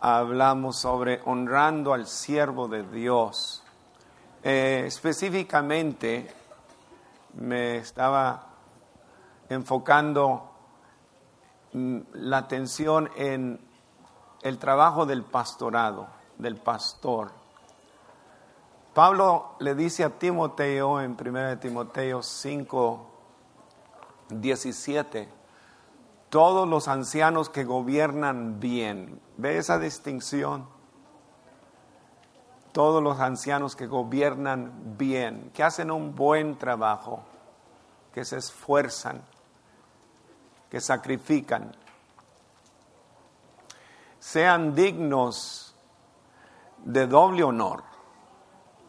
hablamos sobre honrando al siervo de Dios. Eh, específicamente me estaba enfocando mm, la atención en el trabajo del pastorado, del pastor. Pablo le dice a Timoteo en 1 Timoteo 5, 17, todos los ancianos que gobiernan bien, ¿ve esa distinción? Todos los ancianos que gobiernan bien, que hacen un buen trabajo, que se esfuerzan, que sacrifican, sean dignos de doble honor,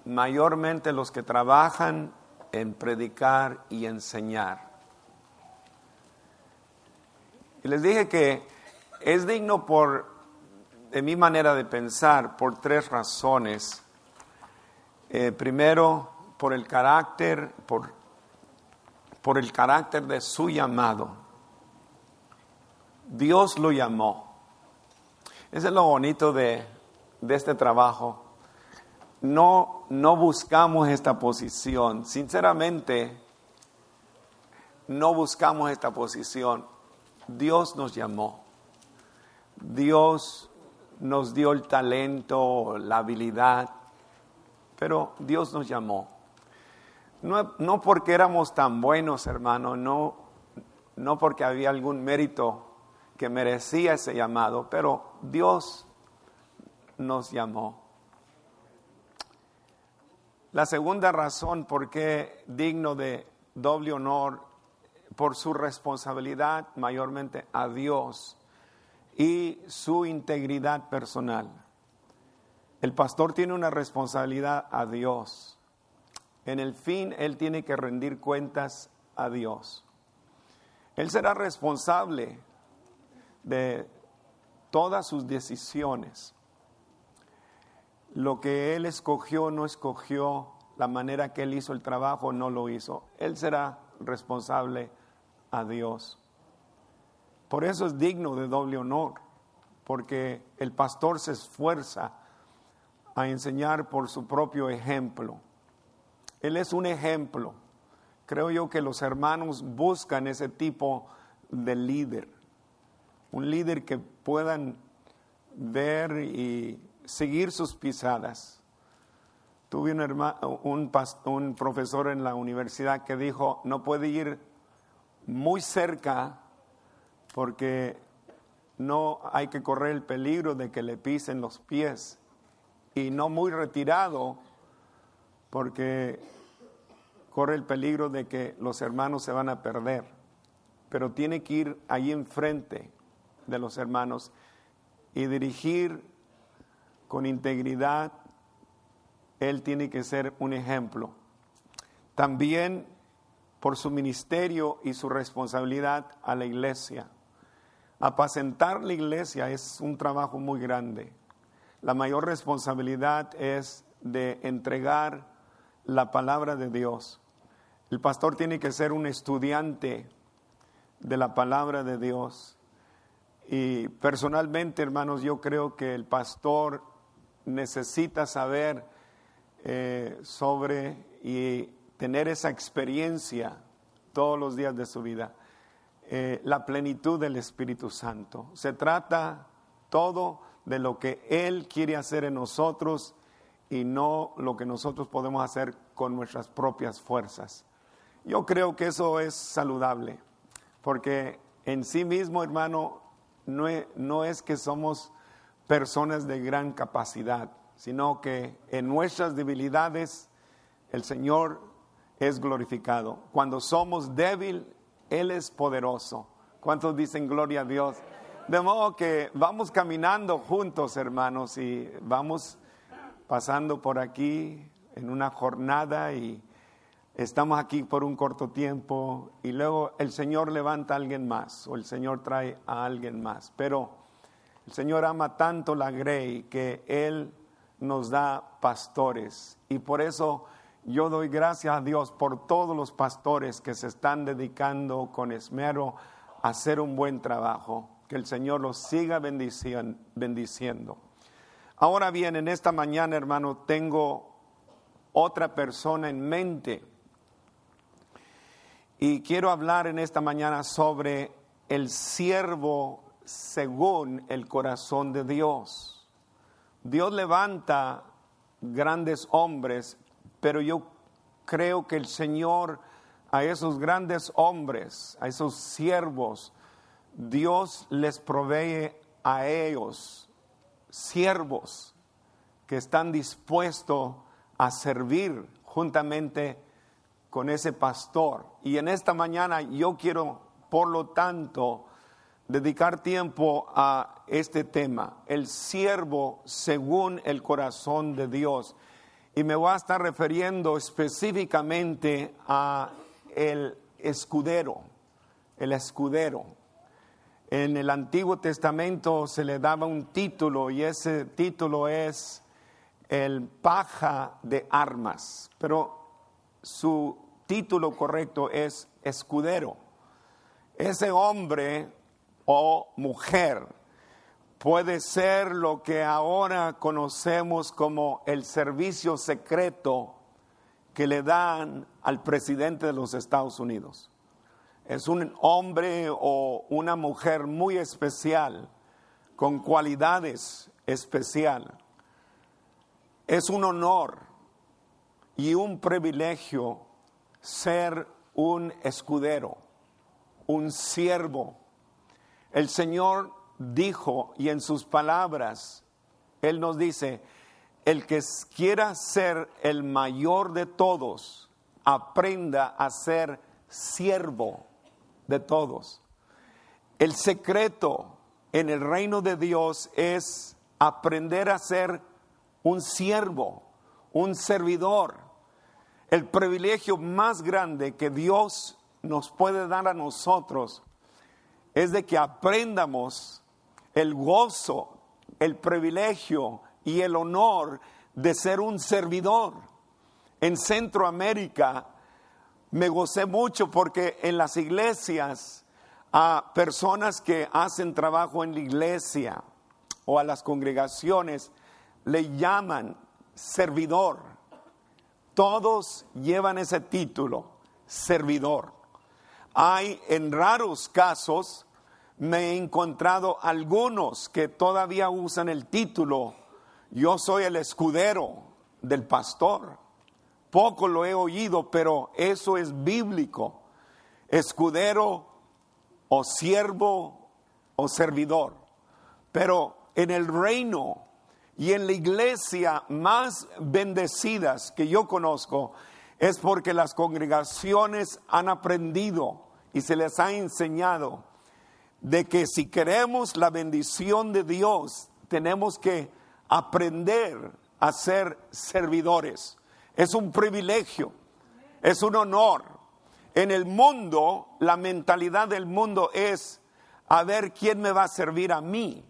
mayormente los que trabajan en predicar y enseñar. Y les dije que es digno por, de mi manera de pensar, por tres razones. Eh, primero, por el carácter, por, por el carácter de su llamado. Dios lo llamó. Ese es lo bonito de, este trabajo. No, no buscamos esta posición. Sinceramente, no buscamos esta posición. Dios nos llamó. Dios nos dio el talento, la habilidad, pero Dios nos llamó. No, no porque éramos tan buenos, hermano, no, no porque había algún mérito que merecía ese llamado, pero Dios nos llamó. La segunda razón por qué digno de doble honor, por su responsabilidad mayormente a Dios y su integridad personal. El pastor tiene una responsabilidad a Dios. En el fin, él tiene que rendir cuentas a Dios. Él será responsable de todas sus decisiones. Lo que Él escogió, no escogió, la manera que Él hizo el trabajo, no lo hizo. Él será responsable a Dios. Por eso es digno de doble honor, porque el pastor se esfuerza a enseñar por su propio ejemplo. Él es un ejemplo. Creo yo que los hermanos buscan ese tipo de líder un líder que puedan ver y seguir sus pisadas. Tuve un, un, profesor en la universidad que dijo, no puede ir muy cerca porque no hay que correr el peligro de que le pisen los pies. Y no muy retirado porque corre el peligro de que los hermanos se van a perder, pero tiene que ir allí enfrente de los hermanos y dirigir con integridad, él tiene que ser un ejemplo. También por su ministerio y su responsabilidad a la iglesia. Apacentar la iglesia es un trabajo muy grande. La mayor responsabilidad es de entregar la palabra de Dios. El pastor tiene que ser un estudiante de la palabra de Dios y personalmente, hermanos, yo creo que el pastor necesita saber eh, sobre y tener esa experiencia todos los días de su vida, eh, la plenitud del Espíritu Santo. Se trata todo de lo que Él quiere hacer en nosotros y no lo que nosotros podemos hacer con nuestras propias fuerzas. Yo creo que eso es saludable, porque en sí mismo, hermano, no es, que somos personas de gran capacidad, sino que en nuestras debilidades el Señor es glorificado. Cuando somos débil, Él es poderoso. ¿Cuántos dicen gloria a Dios? De modo que vamos caminando juntos, hermanos, y vamos pasando por aquí en una jornada y estamos aquí por un corto tiempo y luego el Señor levanta a alguien más o el Señor trae a alguien más. Pero el Señor ama tanto la grey que Él nos da pastores y por eso yo doy gracias a Dios por todos los pastores que se están dedicando con esmero a hacer un buen trabajo, Que el Señor los siga bendiciendo. Ahora bien, en esta mañana, hermano, tengo otra persona en mente. Y quiero hablar en esta mañana sobre el siervo según el corazón de Dios. Dios levanta grandes hombres, pero yo creo que el Señor a esos grandes hombres, a esos siervos, Dios les provee a ellos siervos que están dispuestos a servir juntamente con ese pastor. Y en esta mañana yo quiero, por lo tanto, dedicar tiempo a este tema, el siervo según el corazón de Dios. Y me voy a estar refiriendo específicamente a el escudero, el escudero. En el Antiguo Testamento se le daba un título y ese título es el paja de armas, pero su título correcto es escudero. Ese hombre o mujer puede ser lo que ahora conocemos como el servicio secreto que le dan al presidente de los Estados Unidos es un hombre o una mujer muy especial, con cualidades especiales. Es un honor y un privilegio ser un escudero, un siervo. El Señor dijo y en sus palabras, Él nos dice, el que quiera ser el mayor de todos, aprenda a ser siervo de todos. El secreto en el reino de Dios es aprender a ser un siervo, un servidor. El privilegio más grande que Dios nos puede dar a nosotros es de que aprendamos el gozo, el privilegio y el honor de ser un servidor. En Centroamérica me gocé mucho porque en las iglesias a personas que hacen trabajo en la iglesia o a las congregaciones le llaman servidor. Todos llevan ese título, servidor. Hay en raros casos, me he encontrado algunos que todavía usan el título, yo soy el escudero del pastor poco lo he oído, pero eso es bíblico. Escudero o siervo o servidor. Pero en el reino y en la iglesia más bendecidas que yo conozco es porque las congregaciones han aprendido y se les ha enseñado de que si queremos la bendición de Dios, tenemos que aprender a ser servidores. Es un privilegio, es un honor. En el mundo, la mentalidad del mundo es a ver quién me va a servir a mí,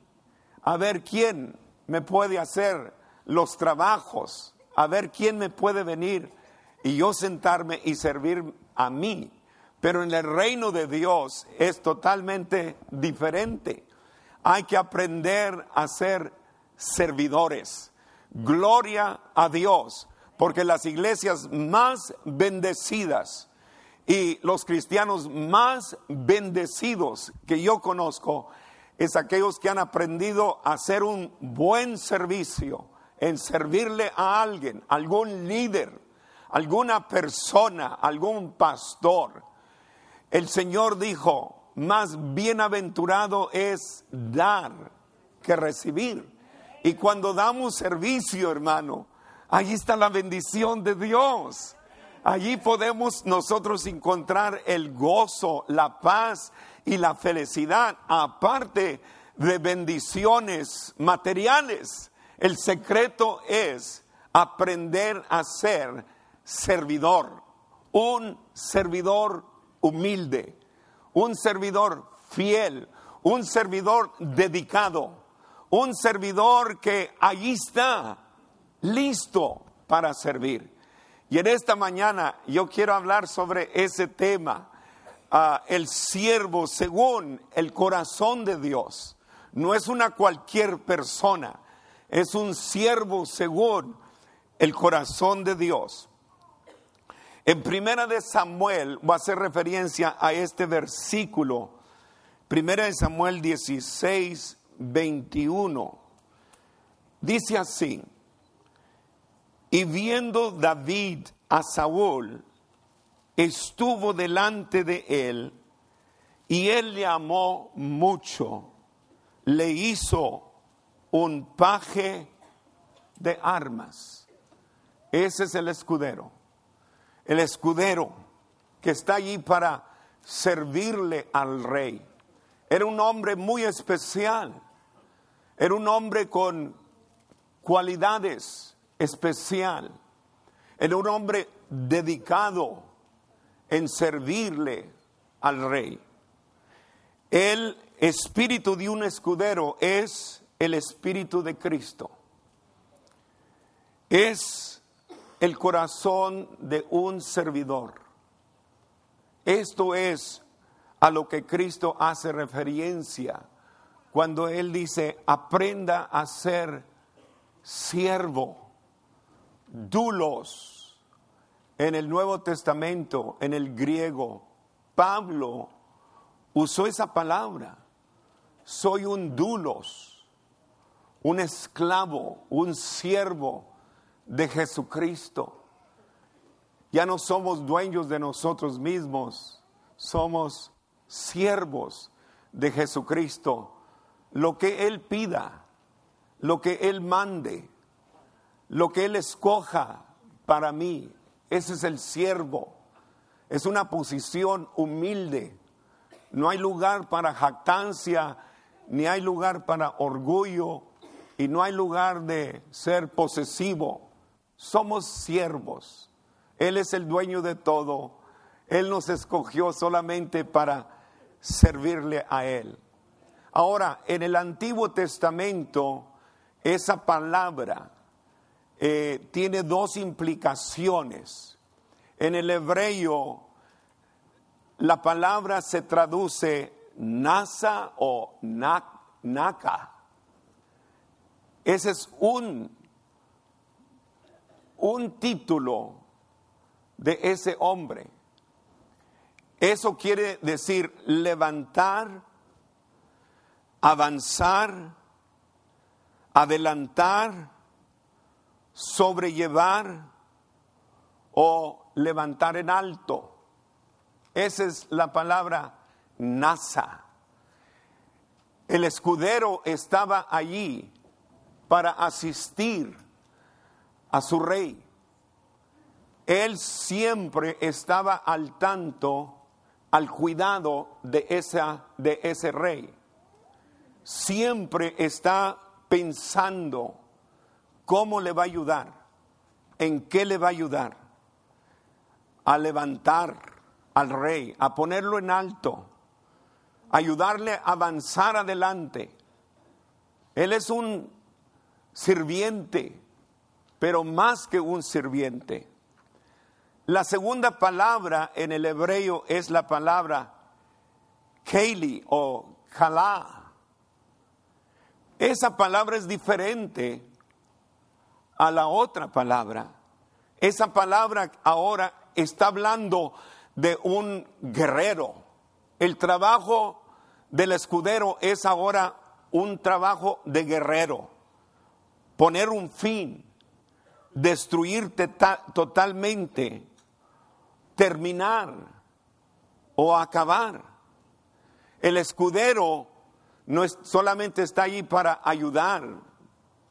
a ver quién me puede hacer los trabajos, a ver quién me puede venir y yo sentarme y servir a mí. Pero en el reino de Dios es totalmente diferente. Hay que aprender a ser servidores. Gloria a Dios porque las iglesias más bendecidas y los cristianos más bendecidos que yo conozco es aquellos que han aprendido a hacer un buen servicio, en servirle a alguien, algún líder, alguna persona, algún pastor. El Señor dijo, más bienaventurado es dar que recibir. Y cuando damos servicio, hermano, Allí está la bendición de Dios. Allí podemos nosotros encontrar el gozo, la paz y la felicidad, aparte de bendiciones materiales. El secreto es aprender a ser servidor, un servidor humilde, un servidor fiel, un servidor dedicado, un servidor que allí está listo para servir. Y en esta mañana yo quiero hablar sobre ese tema. ah, el siervo según el corazón de Dios. No es una cualquier persona, es un siervo según el corazón de Dios. En primera de Samuel, voy a hacer referencia a este versículo, primera de Samuel 16, 21. Dice así, y viendo David a Saúl, estuvo delante de él, y él le amó mucho, le hizo un paje de armas. Ese es el escudero. El escudero que está allí para servirle al rey. Era un hombre muy especial. Era un hombre con cualidades especial. Era un hombre dedicado en servirle al rey. El espíritu de un escudero es el espíritu de Cristo. Es el corazón de un servidor. Esto es a lo que Cristo hace referencia cuando Él dice, aprenda a ser siervo, dulos. En el Nuevo Testamento, en el griego, Pablo usó esa palabra. Soy un dulos, un esclavo, un siervo de Jesucristo. Ya no somos dueños de nosotros mismos, somos siervos de Jesucristo. Lo que Él pida, lo que Él mande, lo que Él escoja para mí, ese es el siervo. Es una posición humilde. No hay lugar para jactancia, ni hay lugar para orgullo, y no hay lugar de ser posesivo. Somos siervos. Él es el dueño de todo. Él nos escogió solamente para servirle a Él. Ahora, en el Antiguo Testamento, esa palabra eh, tiene dos implicaciones. En el hebreo, la palabra se traduce nasa o naka. Ese es un, un título de ese hombre. Eso quiere decir levantar, avanzar, adelantar, sobrellevar o levantar en alto. Esa es la palabra NASA. El escudero estaba allí para asistir a su rey. Él siempre estaba al tanto, al cuidado de, esa, de ese rey. Siempre está pensando ¿Cómo le va a ayudar? ¿En qué le va a ayudar? A levantar al rey, a ponerlo en alto, ayudarle a avanzar adelante. Él es un sirviente, pero más que un sirviente. La segunda palabra en el hebreo es la palabra Keli o Kalá. Esa palabra es diferente a la otra palabra. Esa palabra ahora está hablando de un guerrero. El trabajo del escudero es ahora un trabajo de guerrero. Poner un fin, destruirte totalmente, terminar o acabar. El escudero no es, solamente está allí para ayudar,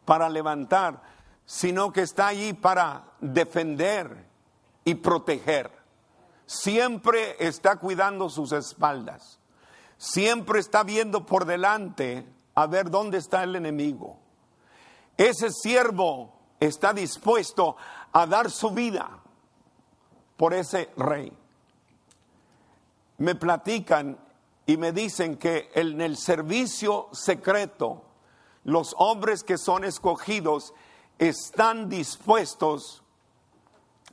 para levantar, sino que está allí para defender y proteger. Siempre está cuidando sus espaldas. Siempre está viendo por delante a ver dónde está el enemigo. Ese siervo está dispuesto a dar su vida por ese rey. Me platican y me dicen que en el servicio secreto, los hombres que son escogidos están dispuestos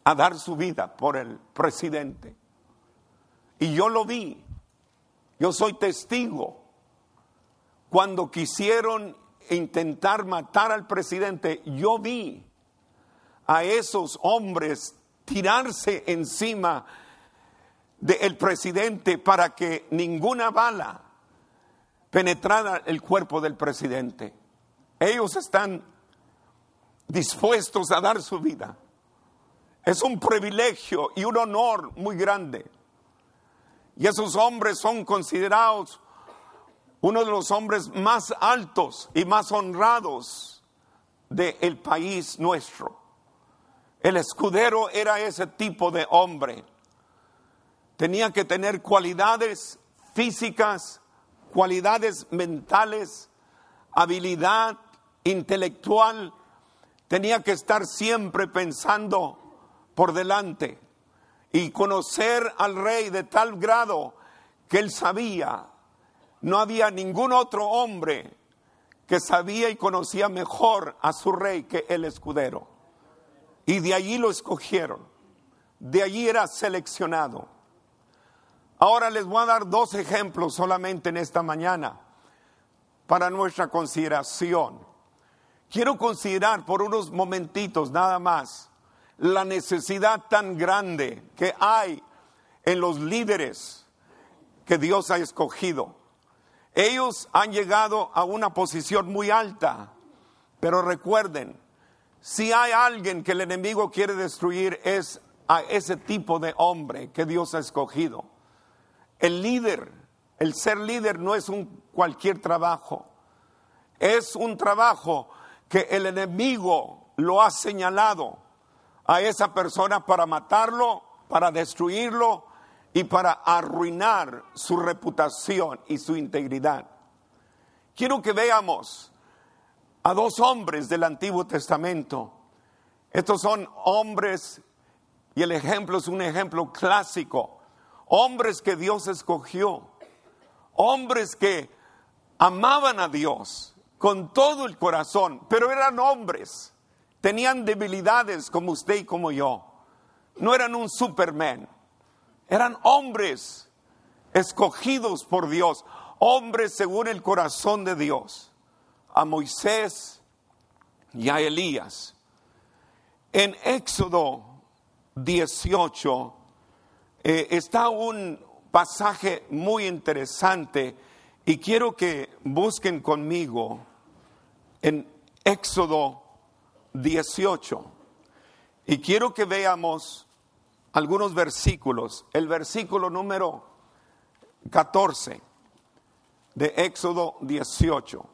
a dar su vida por el presidente. Y yo lo vi. Yo soy testigo. Cuando quisieron intentar matar al presidente, yo vi a esos hombres tirarse encima del presidente para que ninguna bala penetrara el cuerpo del presidente. Ellos están dispuestos a dar su vida. Es un privilegio y un honor muy grande. Y esos hombres son considerados uno de los hombres más altos y más honrados del país nuestro. El escudero era ese tipo de hombre. Tenía que tener cualidades físicas, cualidades mentales, habilidad intelectual. Tenía que estar siempre pensando por delante y conocer al rey de tal grado que él sabía, no había ningún otro hombre que sabía y conocía mejor a su rey que el escudero. Y de allí lo escogieron, de allí era seleccionado. Ahora les voy a dar dos ejemplos solamente en esta mañana para nuestra consideración. Quiero considerar por unos momentitos nada más la necesidad tan grande que hay en los líderes que Dios ha escogido. Ellos han llegado a una posición muy alta, pero recuerden, si hay alguien que el enemigo quiere destruir es a ese tipo de hombre que Dios ha escogido. El líder, el ser líder no es un cualquier trabajo, es un trabajo que el enemigo lo ha señalado a esa persona para matarlo, para destruirlo y para arruinar su reputación y su integridad. Quiero que veamos a dos hombres del Antiguo Testamento. Estos son hombres, y el ejemplo es un ejemplo clásico, hombres que Dios escogió, hombres que amaban a Dios con todo el corazón, pero eran hombres Tenían debilidades como usted y como yo. No eran un Superman. Eran hombres escogidos por Dios, hombres según el corazón de Dios. A Moisés y a Elías. En Éxodo 18 eh, está un pasaje muy interesante y quiero que busquen conmigo en Éxodo 18. Y quiero que veamos algunos versículos. El versículo número 14 de Éxodo 18.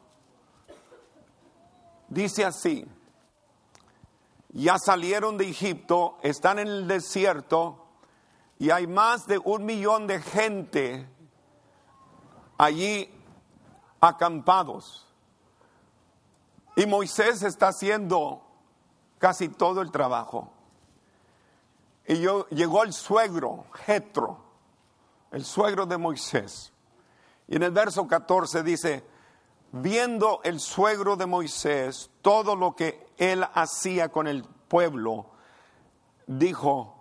Dice así, ya salieron de Egipto, están en el desierto y hay más de un millón de gente allí acampados. Y Moisés está haciendo casi todo el trabajo. Y yo, llegó el suegro, Jetro, el suegro de Moisés. Y en el verso 14 dice, viendo el suegro de Moisés todo lo que él hacía con el pueblo, dijo,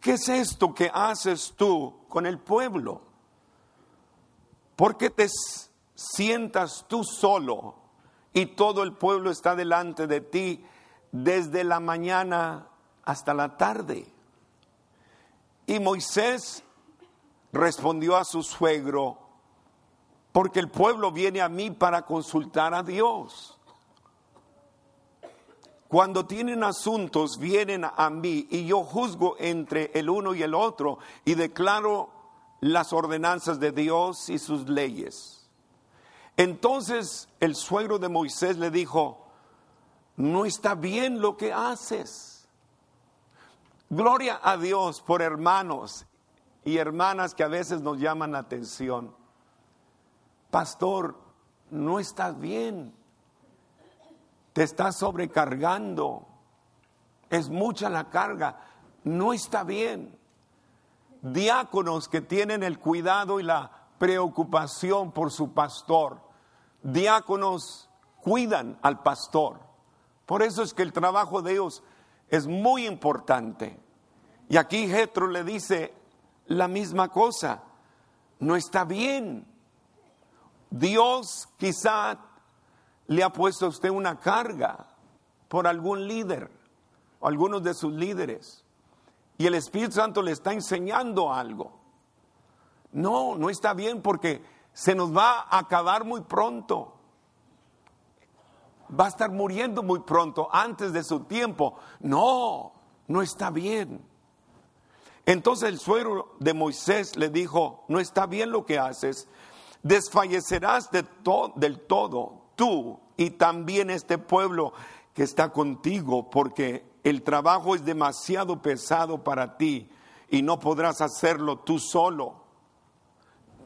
¿qué es esto que haces tú con el pueblo? ¿Por qué te sientas tú solo y todo el pueblo está delante de ti desde la mañana hasta la tarde. Y Moisés respondió a su suegro, porque el pueblo viene a mí para consultar a Dios. Cuando tienen asuntos, vienen a mí y yo juzgo entre el uno y el otro y declaro las ordenanzas de Dios y sus leyes. Entonces el suegro de Moisés le dijo, no está bien lo que haces. Gloria a Dios por hermanos y hermanas que a veces nos llaman la atención. Pastor, no estás bien. Te estás sobrecargando. Es mucha la carga. No está bien. Diáconos que tienen el cuidado y la preocupación por su pastor. Diáconos cuidan al pastor. Por eso es que el trabajo de Dios es muy importante. Y aquí Jetro le dice la misma cosa. No está bien. Dios quizá le ha puesto a usted una carga por algún líder o algunos de sus líderes. Y el Espíritu Santo le está enseñando algo. No, no está bien porque se nos va a acabar muy pronto. Va a estar muriendo muy pronto, antes de su tiempo. No, no está bien. Entonces el suegro de Moisés le dijo, no está bien lo que haces, desfallecerás de del todo tú y también este pueblo que está contigo, porque el trabajo es demasiado pesado para ti y no podrás hacerlo tú solo.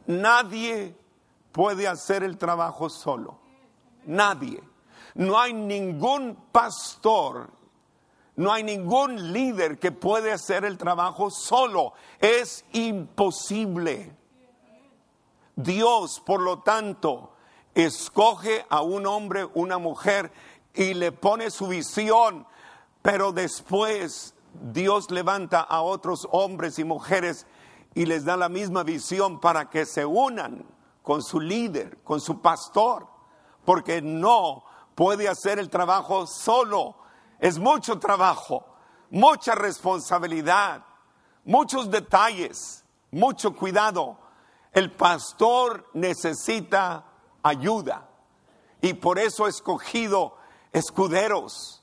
Nadie puede hacer el trabajo solo. Nadie. No hay ningún pastor, no hay ningún líder que puede hacer el trabajo solo. Es imposible. Dios, por lo tanto, escoge a un hombre, una mujer y le pone su visión, pero después Dios levanta a otros hombres y mujeres y les da la misma visión para que se unan con su líder, con su pastor, porque no puede hacer el trabajo solo. Es mucho trabajo, mucha responsabilidad, muchos detalles, mucho cuidado. El pastor necesita ayuda y por eso ha escogido escuderos,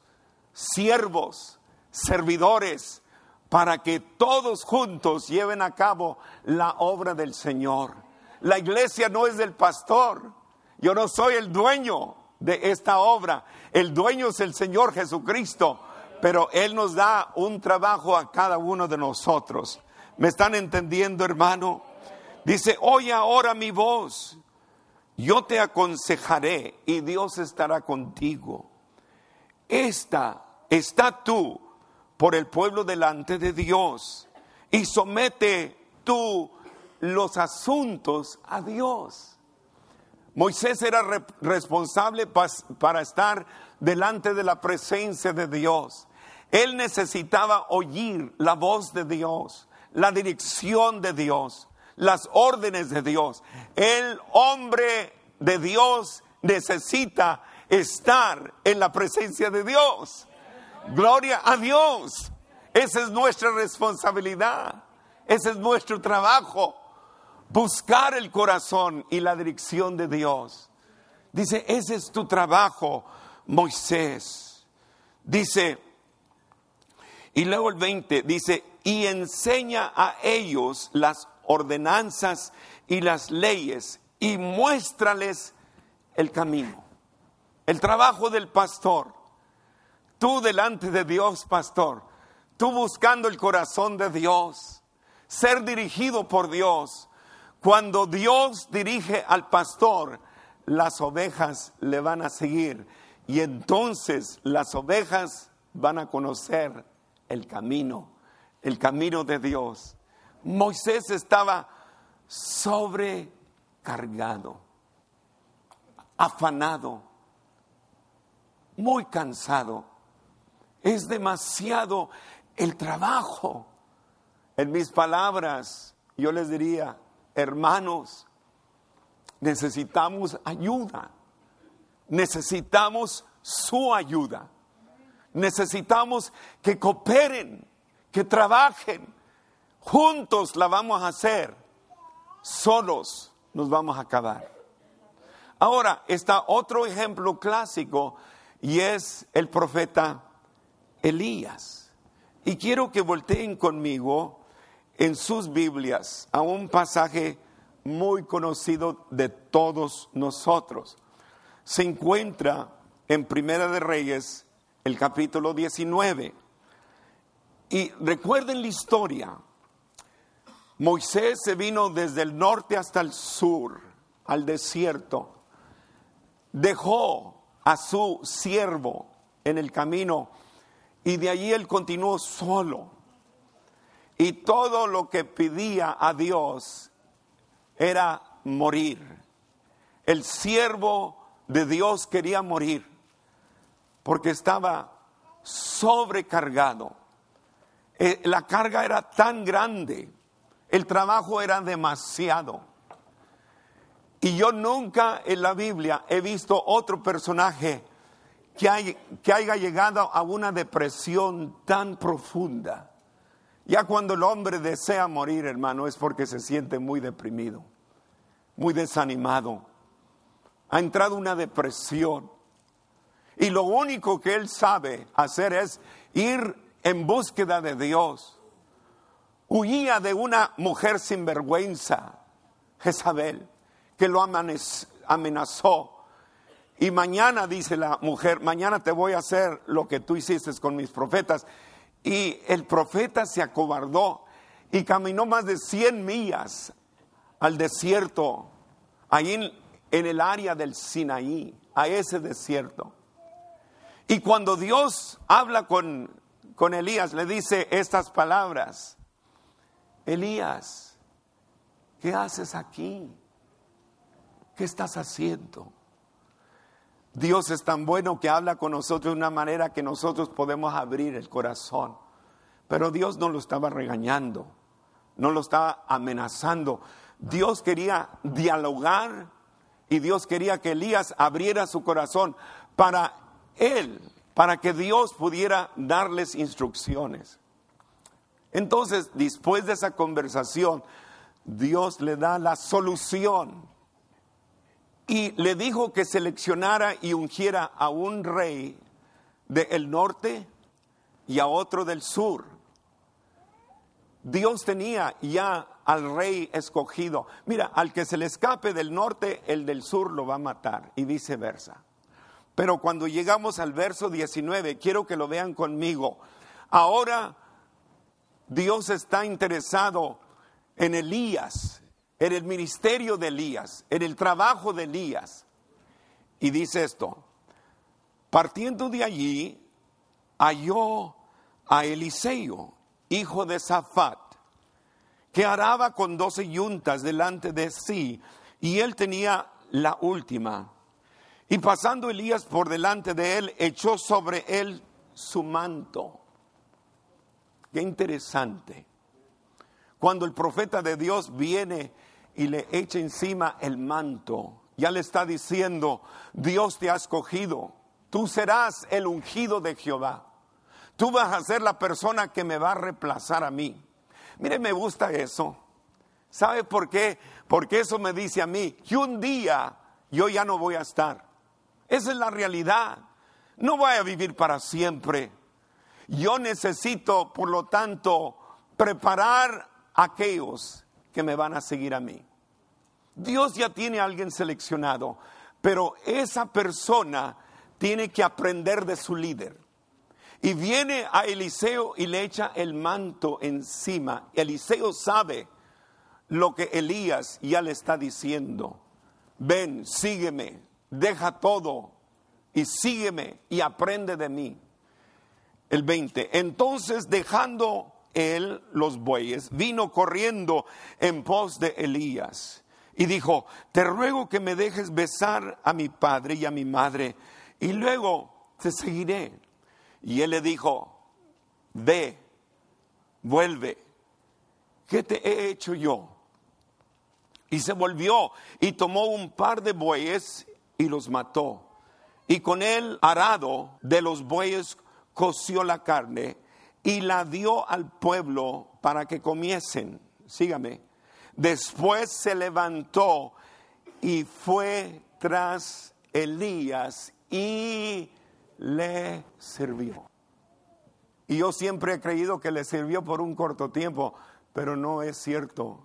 siervos, servidores, para que todos juntos lleven a cabo la obra del Señor. La iglesia no es del pastor, yo no soy el dueño de esta obra, el dueño es el Señor Jesucristo, pero Él nos da un trabajo a cada uno de nosotros. ¿Me están entendiendo, hermano? Dice, oye ahora mi voz, yo te aconsejaré y Dios estará contigo. Esta, está tú por el pueblo delante de Dios y somete tú los asuntos a Dios. Moisés era responsable para estar delante de la presencia de Dios. Él necesitaba oír la voz de Dios, la dirección de Dios, las órdenes de Dios. El hombre de Dios necesita estar en la presencia de Dios. Gloria a Dios. Esa es nuestra responsabilidad. Ese es nuestro trabajo. Buscar el corazón y la dirección de Dios. Dice, ese es tu trabajo, Moisés. Dice, y luego el 20 dice, y enseña a ellos las ordenanzas y las leyes y muéstrales el camino. El trabajo del pastor Tú delante de Dios, pastor. Tú buscando el corazón de Dios. Ser dirigido por Dios. Cuando Dios dirige al pastor, las ovejas le van a seguir. Y entonces las ovejas van a conocer el camino, el camino de Dios. Moisés estaba sobrecargado, afanado, muy cansado es demasiado el trabajo. En mis palabras, yo les diría, hermanos, necesitamos ayuda. Necesitamos su ayuda. Necesitamos que cooperen, que trabajen. Juntos la vamos a hacer. Solos nos vamos a acabar. Ahora está otro ejemplo clásico y es el profeta Elías. Y quiero que volteen conmigo en sus Biblias a un pasaje muy conocido de todos nosotros. Se encuentra en Primera de Reyes, el capítulo 19. Y recuerden la historia. Moisés se vino desde el norte hasta el sur, al desierto. Dejó a su siervo en el camino y de allí él continuó solo. Y todo lo que pedía a Dios era morir. El siervo de Dios quería morir porque estaba sobrecargado. Eh, la carga era tan grande, El trabajo era demasiado. Y yo nunca en la Biblia he visto otro personaje que, que haya llegado a una depresión tan profunda. Ya cuando el hombre desea morir, hermano, es porque se siente muy deprimido, muy desanimado. Ha entrado una depresión. Y lo único que él sabe hacer es ir en búsqueda de Dios. Huía de una mujer sin vergüenza, Jezabel que lo amenazó. Y mañana, dice la mujer, mañana te voy a hacer lo que tú hiciste con mis profetas. Y el profeta se acobardó y caminó más de 100 millas al desierto, ahí en, en el área del Sinaí, a ese desierto. Y cuando Dios habla con, con Elías, le dice estas palabras, Elías, ¿qué haces aquí? ¿Qué estás haciendo? Dios es tan bueno que habla con nosotros de una manera que nosotros podemos abrir el corazón. Pero Dios no lo estaba regañando, no lo estaba amenazando. Dios quería dialogar y Dios quería que Elías abriera su corazón para él, para que Dios pudiera darles instrucciones. Entonces, después de esa conversación, Dios le da la solución y le dijo que seleccionara y ungiera a un rey del norte y a otro del sur. Dios tenía ya al rey escogido. Mira, al que se le escape del norte, el del sur lo va a matar y viceversa. Pero cuando llegamos al verso 19, quiero que lo vean conmigo. Ahora Dios está interesado en Elías en el ministerio de Elías, en el trabajo de Elías. Y dice esto, partiendo de allí, halló a Eliseo, hijo de Safat, que araba con doce yuntas delante de sí, y él tenía la última. Y pasando Elías por delante de él, echó sobre él su manto. Qué interesante. Cuando el profeta de Dios viene y le echa encima el manto. Ya le está diciendo, Dios te ha escogido, tú serás el ungido de Jehová. Tú vas a ser la persona que me va a reemplazar a mí. Mire, me gusta eso. ¿Sabe por qué? Porque eso me dice a mí que un día yo ya no voy a estar. Esa es la realidad. No voy a vivir para siempre. Yo necesito, por lo tanto, preparar aquellos que me van a seguir a mí. Dios ya tiene a alguien seleccionado, pero esa persona tiene que aprender de su líder. Y viene a Eliseo y le echa el manto encima. Eliseo sabe lo que Elías ya le está diciendo. Ven, sígueme, deja todo y sígueme y aprende de mí. El 20. Entonces dejando él los bueyes, vino corriendo en pos de Elías y dijo, te ruego que me dejes besar a mi padre y a mi madre y luego te seguiré. Y él le dijo, ve, vuelve, ¿qué te he hecho yo? Y se volvió y tomó un par de bueyes y los mató. Y con el arado de los bueyes coció la carne y la dio al pueblo para que comiesen. Sígame. Después se levantó y fue tras Elías y le sirvió. Y yo siempre he creído que le sirvió por un corto tiempo, pero no es cierto.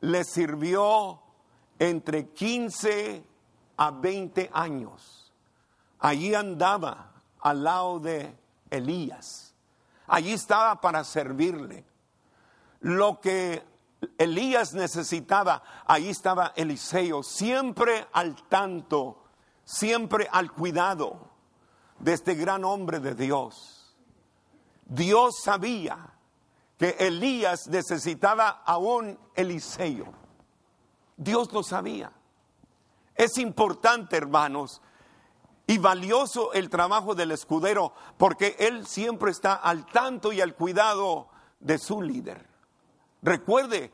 Le sirvió entre 15 a 20 años. Allí andaba al lado de Elías allí estaba para servirle. Lo que Elías necesitaba, allí estaba Eliseo, siempre al tanto, siempre al cuidado de este gran hombre de Dios. Dios sabía que Elías necesitaba a un Eliseo. Dios lo sabía. Es importante, hermanos, y valioso el trabajo del escudero porque él siempre está al tanto y al cuidado de su líder. Recuerde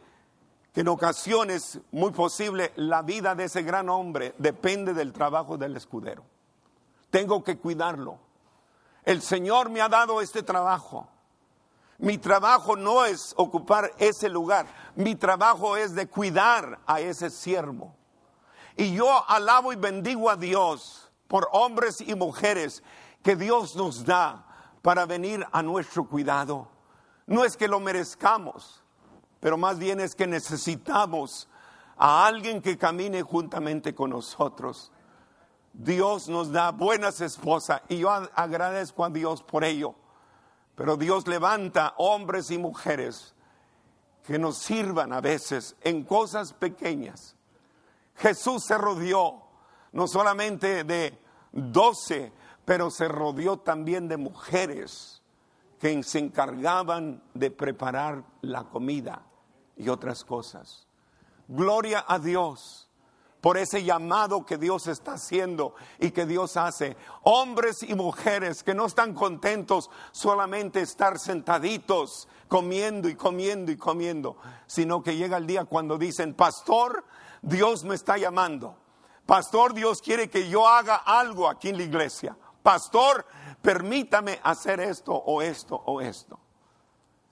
que en ocasiones, muy posible, la vida de ese gran hombre depende del trabajo del escudero. Tengo que cuidarlo. El Señor me ha dado este trabajo. Mi trabajo no es ocupar ese lugar, mi trabajo es de cuidar a ese siervo. Y yo alabo y bendigo a Dios por hombres y mujeres que Dios nos da para venir a nuestro cuidado. No es que lo merezcamos, pero más bien es que necesitamos a alguien que camine juntamente con nosotros. Dios nos da buenas esposas y yo agradezco a Dios por ello. Pero Dios levanta hombres y mujeres que nos sirvan a veces en cosas pequeñas. Jesús se rodeó no solamente de doce, pero se rodeó también de mujeres que se encargaban de preparar la comida y otras cosas. Gloria a Dios por ese llamado que Dios está haciendo y que Dios hace. Hombres y mujeres que no están contentos solamente estar sentaditos comiendo y comiendo y comiendo, sino que llega el día cuando dicen, pastor, Dios me está llamando. Pastor, Dios quiere que yo haga algo aquí en la iglesia. Pastor, permítame hacer esto o esto o esto.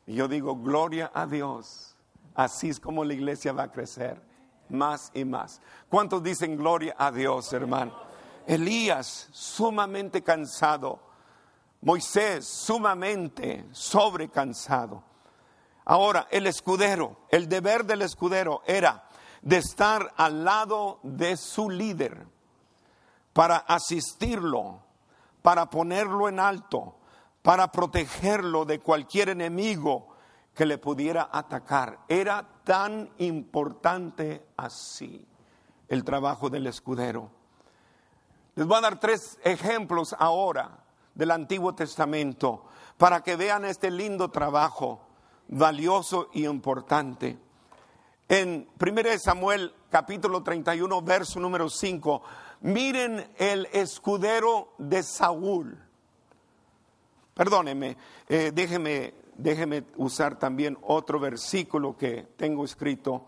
Y yo digo, gloria a Dios. Así es como la iglesia va a crecer más y más. ¿Cuántos dicen gloria a Dios, hermano? Elías, sumamente cansado. Moisés, sumamente sobrecansado. Ahora, el escudero, el deber del escudero era de estar al lado de su líder para asistirlo, para ponerlo en alto, para protegerlo de cualquier enemigo que le pudiera atacar. Era tan importante así el trabajo del escudero. Les voy a dar tres ejemplos ahora del Antiguo Testamento para que vean este lindo trabajo valioso y importante. En 1 Samuel capítulo 31, verso número 5, miren el escudero de Saúl. Perdóneme, eh, déjeme déjeme usar también otro versículo que tengo escrito.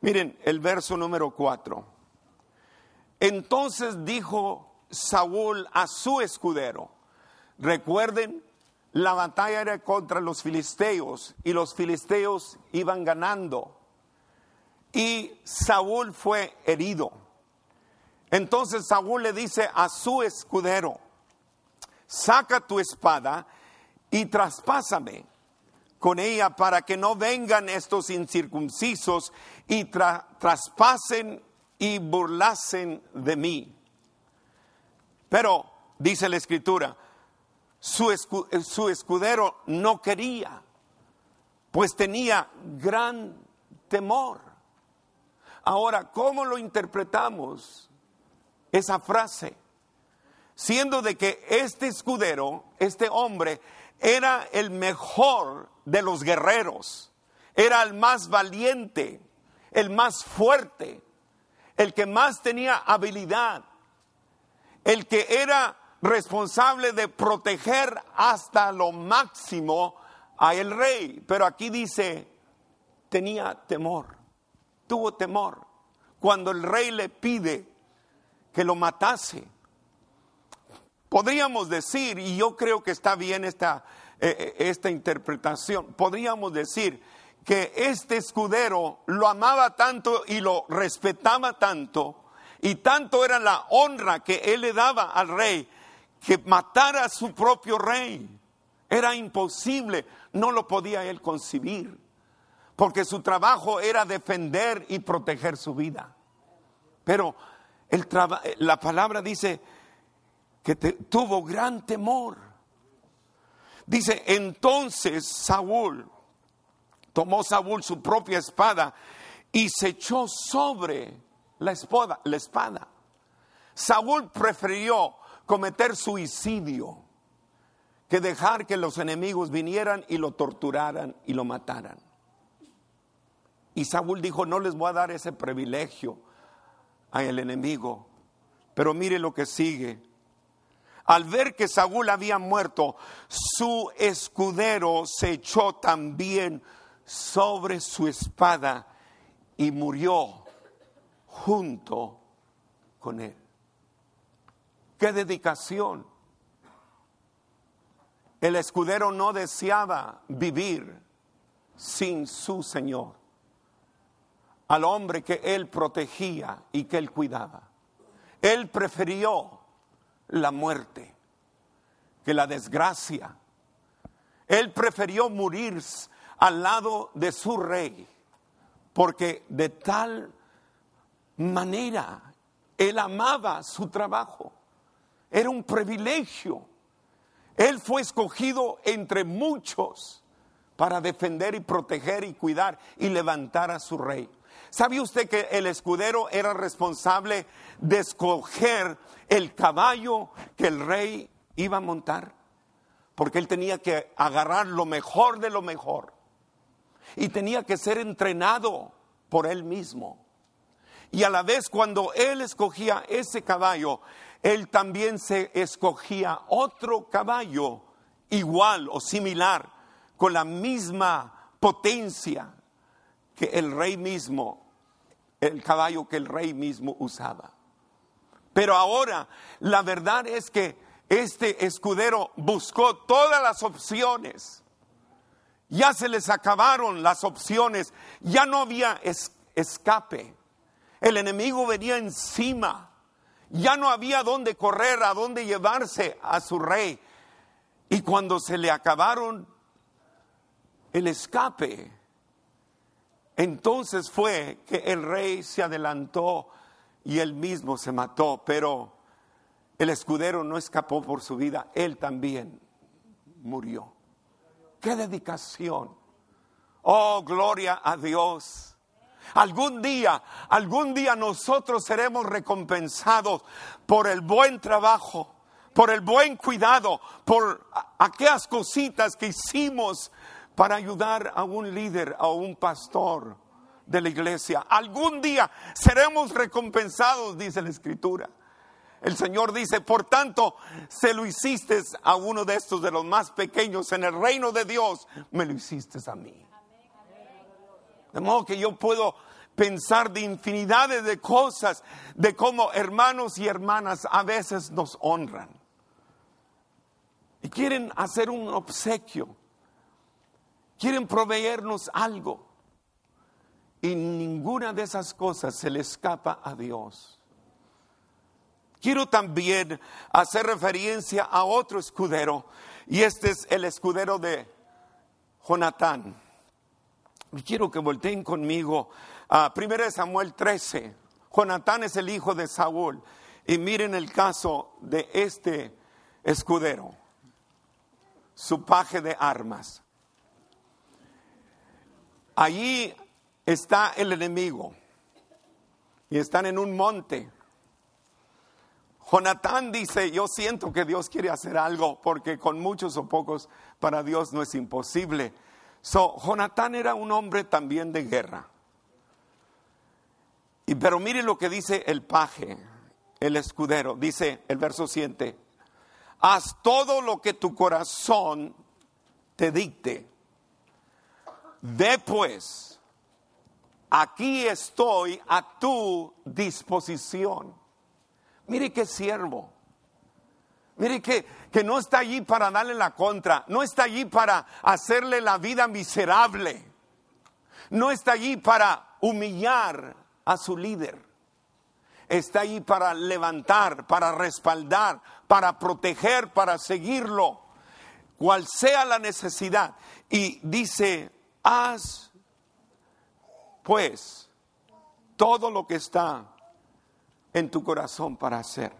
Miren, el verso número 4. Entonces dijo Saúl a su escudero, recuerden, la batalla era contra los filisteos y los filisteos iban ganando y Saúl fue herido. Entonces Saúl le dice a su escudero, saca tu espada y traspásame con ella para que no vengan estos incircuncisos y traspasen y burlasen de mí. Pero, dice la escritura, su, su escudero no quería, pues tenía gran temor. Ahora, ¿cómo lo interpretamos esa frase? Siendo de que este escudero, este hombre, era el mejor de los guerreros, era el más valiente, el más fuerte, el que más tenía habilidad, el que era responsable de proteger hasta lo máximo a el rey. Pero aquí dice, tenía temor, tuvo temor. Cuando el rey le pide que lo matase, Podríamos decir, y yo creo que está bien esta, eh, eh, esta interpretación, podríamos decir que este escudero lo amaba tanto y lo respetaba tanto, y tanto era la honra que él le daba al rey, que matara a su propio rey. Era imposible, no lo podía él concebir, porque su trabajo era defender y proteger su vida. Pero el la palabra dice, que tuvo gran temor. Dice, entonces Saúl, tomó Saúl su propia espada y se echó sobre la espada. La espada. Saúl prefirió cometer suicidio que dejar que los enemigos vinieran y lo torturaran y lo mataran. Y Saúl dijo, no les voy a dar ese privilegio al enemigo. Pero mire lo que sigue. Al ver que Saúl había muerto, su escudero se echó también sobre su espada y murió junto con él. Qué dedicación. El escudero no deseaba vivir sin su Señor, al hombre que él protegía y que él cuidaba. Él prefirió la muerte que la desgracia. Él prefirió morir al lado de su rey, porque de tal manera él amaba su trabajo. Era un privilegio. Él fue escogido entre muchos para defender y proteger y cuidar y levantar a su rey. ¿Sabe usted que el escudero era responsable de escoger el caballo que el rey iba a montar? Porque él tenía que agarrar lo mejor de lo mejor y tenía que ser entrenado por él mismo. Y a la vez cuando él escogía ese caballo, él también se escogía otro caballo igual o similar, con la misma potencia que el rey mismo, el caballo que el rey mismo usaba. Pero ahora la verdad es que este escudero buscó todas las opciones ya se les acabaron las opciones, ya no había escape. El enemigo venía encima, ya no había dónde correr, a dónde llevarse a su rey. Y cuando se le acabaron el escape, entonces fue que el rey se adelantó y él mismo se mató, pero el escudero no escapó por su vida, él también murió. Qué dedicación. Oh, gloria a Dios. Algún día, algún día nosotros seremos recompensados por el buen trabajo, por el buen cuidado, por aquellas cositas que hicimos para ayudar a un líder, a un pastor de la iglesia. Algún día seremos recompensados, dice la escritura. El Señor dice, por tanto, se lo hiciste a uno de estos de los más pequeños en el reino de Dios, me lo hiciste a mí. De modo que yo puedo pensar de infinidades de cosas, de cómo hermanos y hermanas a veces nos honran. Y quieren hacer un obsequio, quieren proveernos algo. Y ninguna de esas cosas se le escapa a Dios. Quiero también hacer referencia a otro escudero, y este es el escudero de Jonatán. Y quiero que volteen conmigo a 1 Samuel 13. Jonatán es el hijo de Saúl. Y miren el caso de este escudero, su paje de armas. Allí está el enemigo y están en un monte Jonatán dice, yo siento que Dios quiere hacer algo porque con muchos o pocos para Dios no es imposible. So, Jonatán era un hombre también de guerra. Y, pero mire lo que dice el paje, el escudero. Dice el verso 7, haz todo lo que tu corazón te dicte. Después, aquí estoy a tu disposición. Mire qué siervo. Mire que, que no está allí para darle la contra, no está allí para hacerle la vida miserable, no está allí para humillar a su líder, está allí para levantar, para respaldar, para proteger, para seguirlo, cual sea la necesidad. Y dice, haz pues todo lo que está en tu corazón para hacer.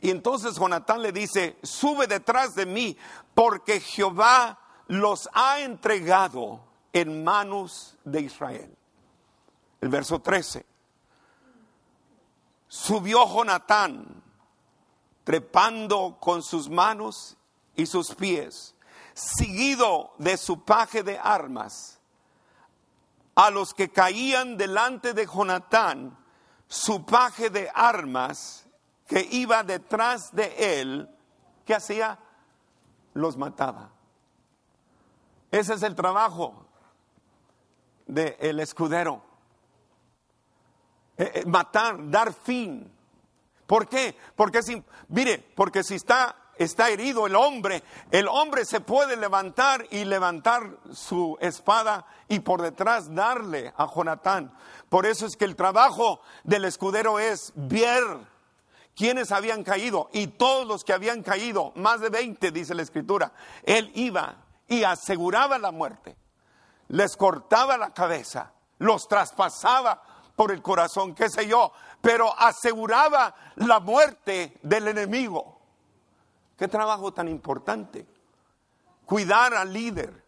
Y entonces Jonatán le dice, sube detrás de mí, porque Jehová los ha entregado en manos de Israel. El verso 13. Subió Jonatán, trepando con sus manos y sus pies, seguido de su paje de armas, a los que caían delante de Jonatán su paje de armas que iba detrás de él, ¿qué hacía? Los mataba. Ese es el trabajo del escudero. Eh, eh, matar, dar fin. ¿Por qué? Porque si, mire, porque si está, está herido el hombre, el hombre se puede levantar y levantar su espada y por detrás darle a Jonatán. Por eso es que el trabajo del escudero es ver quienes habían caído y todos los que habían caído, más de 20 dice la escritura, él iba y aseguraba la muerte, les cortaba la cabeza, los traspasaba por el corazón, qué sé yo, pero aseguraba la muerte del enemigo. Qué trabajo tan importante. Cuidar al líder,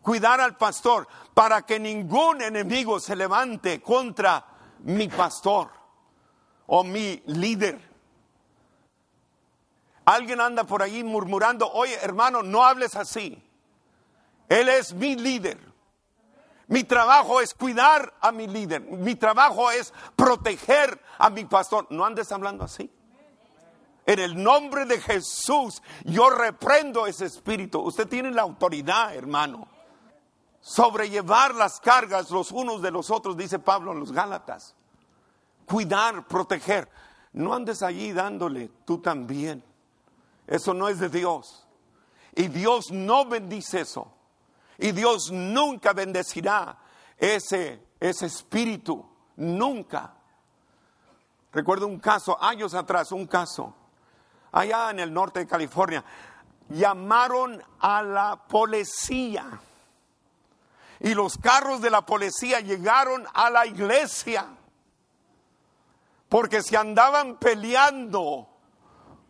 cuidar al pastor, para que ningún enemigo se levante contra mi pastor o mi líder. Alguien anda por ahí murmurando, oye hermano, no hables así. Él es mi líder. Mi trabajo es cuidar a mi líder. Mi trabajo es proteger a mi pastor. No andes hablando así. En el nombre de Jesús, yo reprendo ese espíritu. Usted tiene la autoridad, hermano. Sobrellevar las cargas los unos de los otros, dice Pablo en los Gálatas. Cuidar, proteger. No andes allí dándole tú también. Eso no es de Dios. Y Dios no bendice eso. Y Dios nunca bendecirá ese, ese espíritu, nunca. Recuerdo un caso, años atrás, un caso, allá en el norte de California, llamaron a la policía. Y los carros de la policía llegaron a la iglesia. Porque se andaban peleando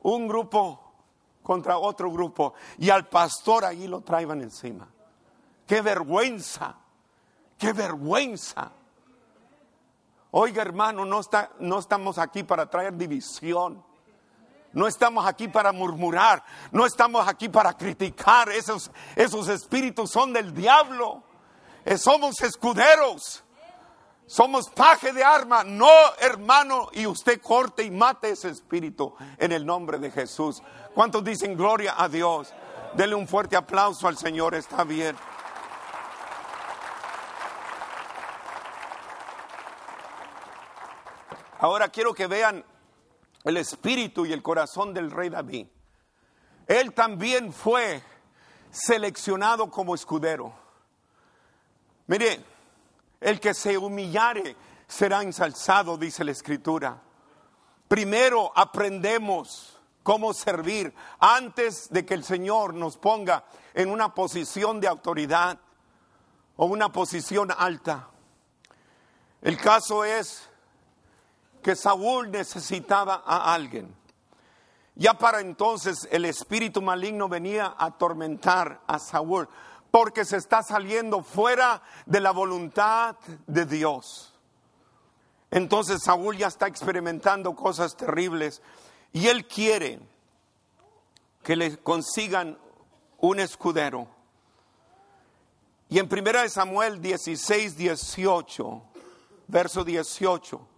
un grupo contra otro grupo. Y al pastor allí lo traían encima. Qué vergüenza, qué vergüenza. Oiga hermano, no, está, no estamos aquí para traer división. No estamos aquí para murmurar, no estamos aquí para criticar. Esos, esos espíritus son del diablo. Eh, somos escuderos. Somos paje de arma. No, hermano, y usted corte y mate ese espíritu en el nombre de Jesús. ¿Cuántos dicen gloria a Dios? Dele un fuerte aplauso al Señor, está bien. Ahora quiero que vean el espíritu y el corazón del rey David. Él también fue seleccionado como escudero. Mire, el que se humillare será ensalzado, dice la escritura. Primero aprendemos cómo servir antes de que el Señor nos ponga en una posición de autoridad o una posición alta. El caso es que Saúl necesitaba a alguien. Ya para entonces el espíritu maligno venía a atormentar a Saúl porque se está saliendo fuera de la voluntad de Dios. Entonces Saúl ya está experimentando cosas terribles y él quiere que le consigan un escudero. Y en 1 Samuel 16, 18, verso 18,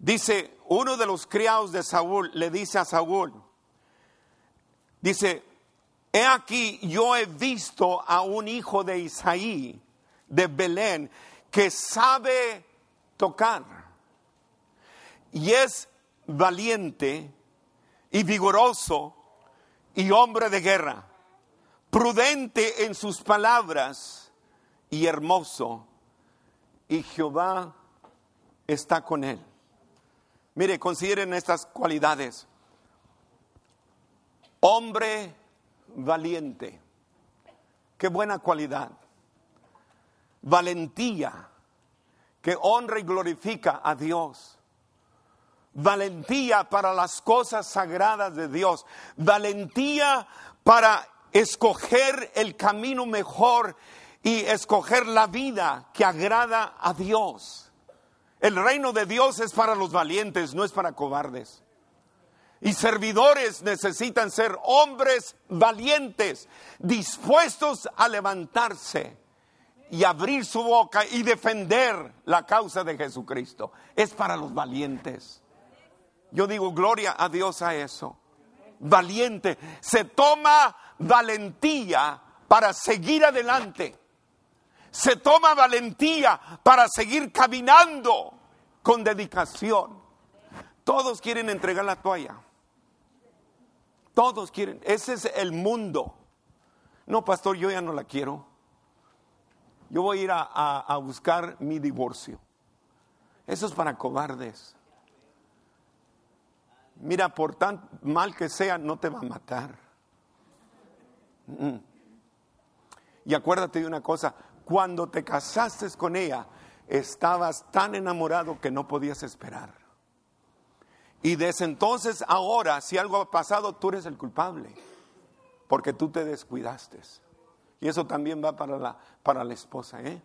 Dice, uno de los criados de Saúl le dice a Saúl, dice, he aquí, yo he visto a un hijo de Isaí, de Belén, que sabe tocar y es valiente y vigoroso y hombre de guerra, prudente en sus palabras y hermoso, y Jehová está con él. Mire, consideren estas cualidades. Hombre valiente. Qué buena cualidad. Valentía, que honra y glorifica a Dios. Valentía para las cosas sagradas de Dios. Valentía para escoger el camino mejor y escoger la vida que agrada a Dios. El reino de Dios es para los valientes, no es para cobardes. Y servidores necesitan ser hombres valientes, dispuestos a levantarse y abrir su boca y defender la causa de Jesucristo. Es para los valientes. Yo digo gloria a Dios a eso. Valiente. Se toma valentía para seguir adelante. Se toma valentía para seguir caminando con dedicación. Todos quieren entregar la toalla. Todos quieren. Ese es el mundo. No, pastor, yo ya no la quiero. Yo voy a ir a, buscar mi divorcio. Eso es para cobardes. Mira, por tan mal que sea, no te va a matar. Y acuérdate de una cosa, cuando te casaste con ella, estabas tan enamorado que no podías esperar. Y desde entonces, ahora, si algo ha pasado, tú eres el culpable, porque tú te descuidaste. Y eso también va para la, para la esposa, ¿eh?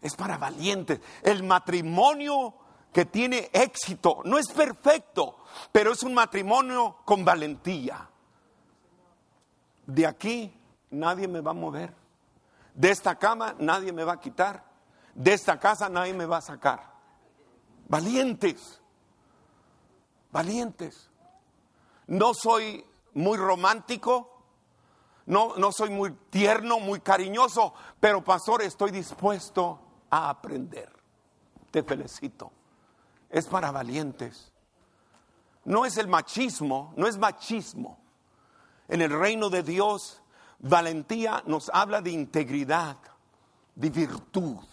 Es para valientes. El matrimonio que tiene éxito no es perfecto, pero es un matrimonio con valentía. De aquí nadie me va a mover. De esta cama nadie me va a quitar. De esta casa nadie me va a sacar. Valientes. Valientes. No soy muy romántico. No, no soy muy tierno, muy cariñoso. Pero pastor, estoy dispuesto a aprender. Te felicito. Es para valientes. No es el machismo, no es machismo. En el reino de Dios Valentía nos habla de integridad, de virtud.